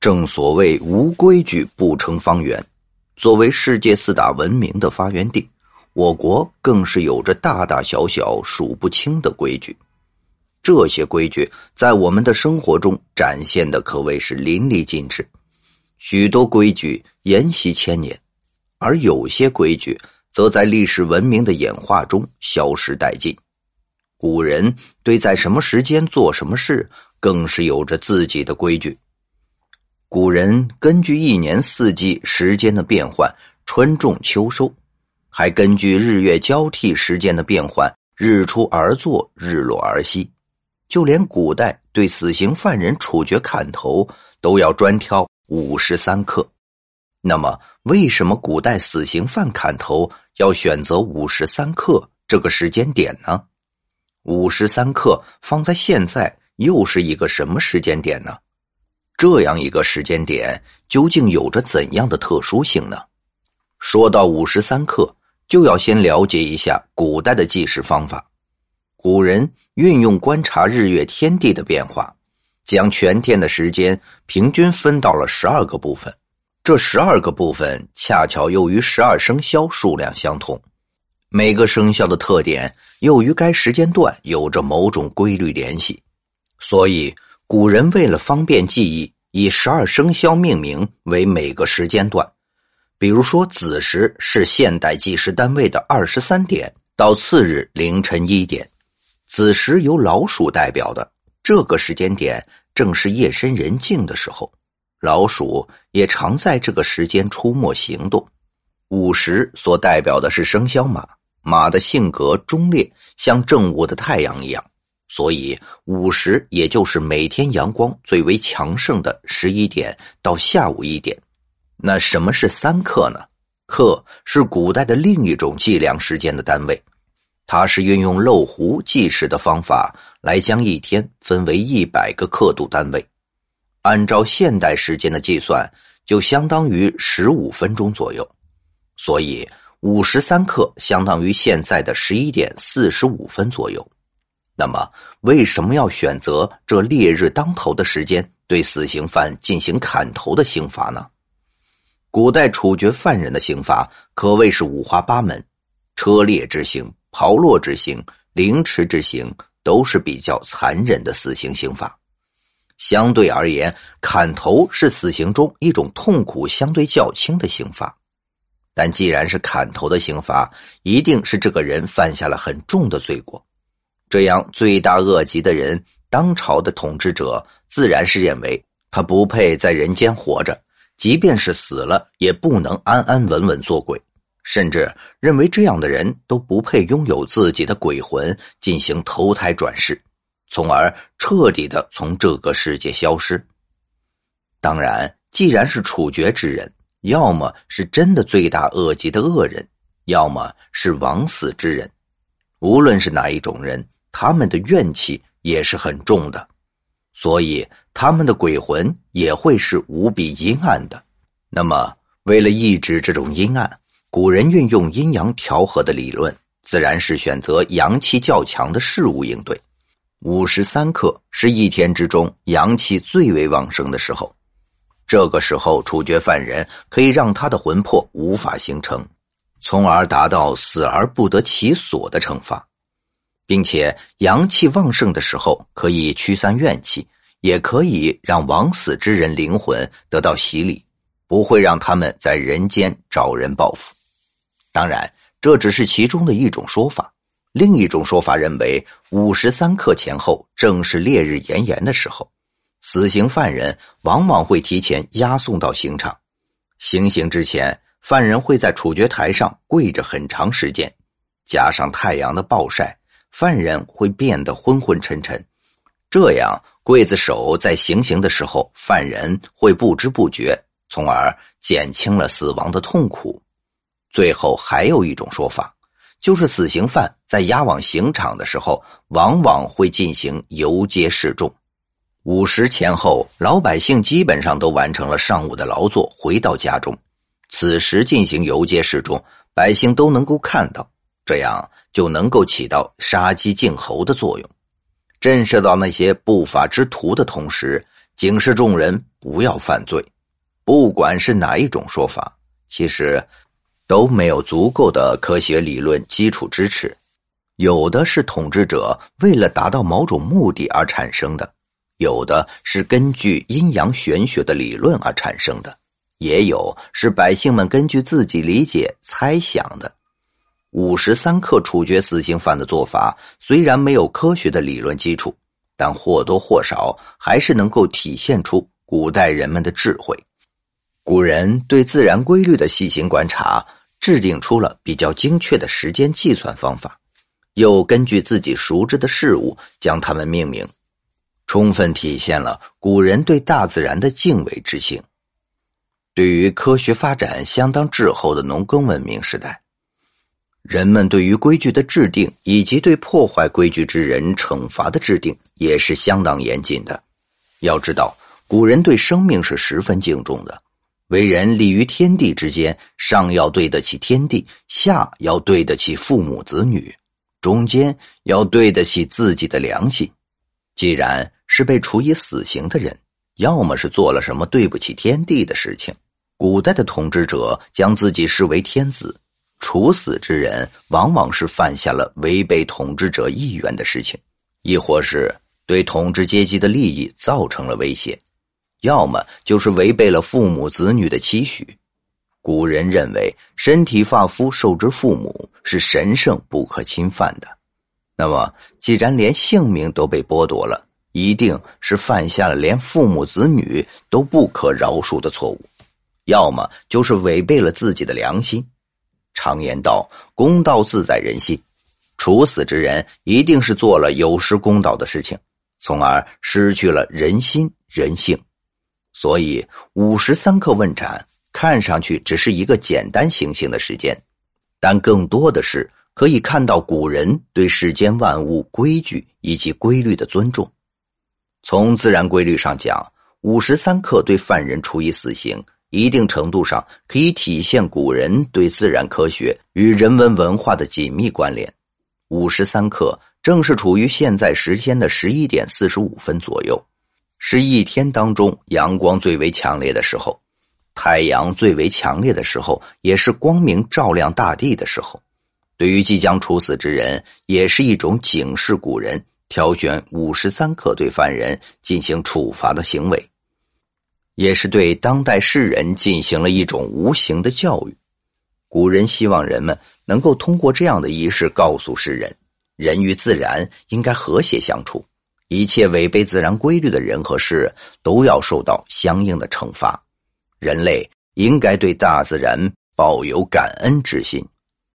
正所谓无规矩不成方圆。作为世界四大文明的发源地，我国更是有着大大小小数不清的规矩。这些规矩在我们的生活中展现的可谓是淋漓尽致。许多规矩沿袭千年，而有些规矩则在历史文明的演化中消失殆尽。古人对在什么时间做什么事，更是有着自己的规矩。古人根据一年四季时间的变换，春种秋收，还根据日月交替时间的变换，日出而作，日落而息。就连古代对死刑犯人处决砍头，都要专挑午时三刻。那么，为什么古代死刑犯砍头要选择午时三刻这个时间点呢？午时三刻放在现在又是一个什么时间点呢？这样一个时间点究竟有着怎样的特殊性呢？说到午时三刻，就要先了解一下古代的计时方法。古人运用观察日月天地的变化，将全天的时间平均分到了十二个部分。这十二个部分恰巧又与十二生肖数量相同，每个生肖的特点又与该时间段有着某种规律联系，所以。古人为了方便记忆，以十二生肖命名为每个时间段。比如说，子时是现代计时单位的二十三点到次日凌晨一点，子时由老鼠代表的这个时间点正是夜深人静的时候，老鼠也常在这个时间出没行动。午时所代表的是生肖马，马的性格忠烈，像正午的太阳一样。所以午时也就是每天阳光最为强盛的十一点到下午一点。那什么是三刻呢？刻是古代的另一种计量时间的单位，它是运用漏壶计时的方法来将一天分为一百个刻度单位。按照现代时间的计算，就相当于十五分钟左右。所以午时三刻相当于现在的十一点四十五分左右。那么，为什么要选择这烈日当头的时间对死刑犯进行砍头的刑罚呢？古代处决犯人的刑罚可谓是五花八门，车裂之刑、刨落之刑、凌迟之刑都是比较残忍的死刑刑罚。相对而言，砍头是死刑中一种痛苦相对较轻的刑罚。但既然是砍头的刑罚，一定是这个人犯下了很重的罪过。这样罪大恶极的人，当朝的统治者自然是认为他不配在人间活着，即便是死了，也不能安安稳稳做鬼，甚至认为这样的人都不配拥有自己的鬼魂进行投胎转世，从而彻底的从这个世界消失。当然，既然是处决之人，要么是真的罪大恶极的恶人，要么是枉死之人，无论是哪一种人。他们的怨气也是很重的，所以他们的鬼魂也会是无比阴暗的。那么，为了抑制这种阴暗，古人运用阴阳调和的理论，自然是选择阳气较强的事物应对。午时三刻是一天之中阳气最为旺盛的时候，这个时候处决犯人，可以让他的魂魄无法形成，从而达到死而不得其所的惩罚。并且阳气旺盛的时候，可以驱散怨气，也可以让枉死之人灵魂得到洗礼，不会让他们在人间找人报复。当然，这只是其中的一种说法。另一种说法认为，午时三刻前后正是烈日炎炎的时候，死刑犯人往往会提前押送到刑场。行刑之前，犯人会在处决台上跪着很长时间，加上太阳的暴晒。犯人会变得昏昏沉沉，这样刽子手在行刑的时候，犯人会不知不觉，从而减轻了死亡的痛苦。最后还有一种说法，就是死刑犯在押往刑场的时候，往往会进行游街示众。午时前后，老百姓基本上都完成了上午的劳作，回到家中，此时进行游街示众，百姓都能够看到，这样。就能够起到杀鸡儆猴的作用，震慑到那些不法之徒的同时，警示众人不要犯罪。不管是哪一种说法，其实都没有足够的科学理论基础支持。有的是统治者为了达到某种目的而产生的，有的是根据阴阳玄学的理论而产生的，也有是百姓们根据自己理解猜想的。五十三克处决死刑犯的做法虽然没有科学的理论基础，但或多或少还是能够体现出古代人们的智慧。古人对自然规律的细心观察，制定出了比较精确的时间计算方法，又根据自己熟知的事物将它们命名，充分体现了古人对大自然的敬畏之心。对于科学发展相当滞后的农耕文明时代，人们对于规矩的制定以及对破坏规矩之人惩罚的制定也是相当严谨的。要知道，古人对生命是十分敬重的。为人立于天地之间，上要对得起天地，下要对得起父母子女，中间要对得起自己的良心。既然是被处以死刑的人，要么是做了什么对不起天地的事情。古代的统治者将自己视为天子，处死之人往往是犯下了违背统治者意愿的事情，亦或是对统治阶级的利益造成了威胁。要么就是违背了父母子女的期许。古人认为，身体发肤受之父母是神圣不可侵犯的。那么，既然连性命都被剥夺了，一定是犯下了连父母子女都不可饶恕的错误。要么就是违背了自己的良心。常言道：“公道自在人心。”处死之人一定是做了有失公道的事情，从而失去了人心人性。所以，五十三刻问斩看上去只是一个简单行刑的时间，但更多的是可以看到古人对世间万物规矩以及规律的尊重。从自然规律上讲，五十三刻对犯人处以死刑，一定程度上可以体现古人对自然科学与人文文化的紧密关联。五时三刻正是处于现在时间的十一点四十五分左右。是一天当中阳光最为强烈的时候，太阳最为强烈的时候，也是光明照亮大地的时候。对于即将处死之人，也是一种警示古人挑选五十三克对犯人进行处罚的行为，也是对当代世人进行了一种无形的教育。古人希望人们能够通过这样的仪式告诉世人，人与自然应该和谐相处。一切违背自然规律的人和事都要受到相应的惩罚。人类应该对大自然抱有感恩之心。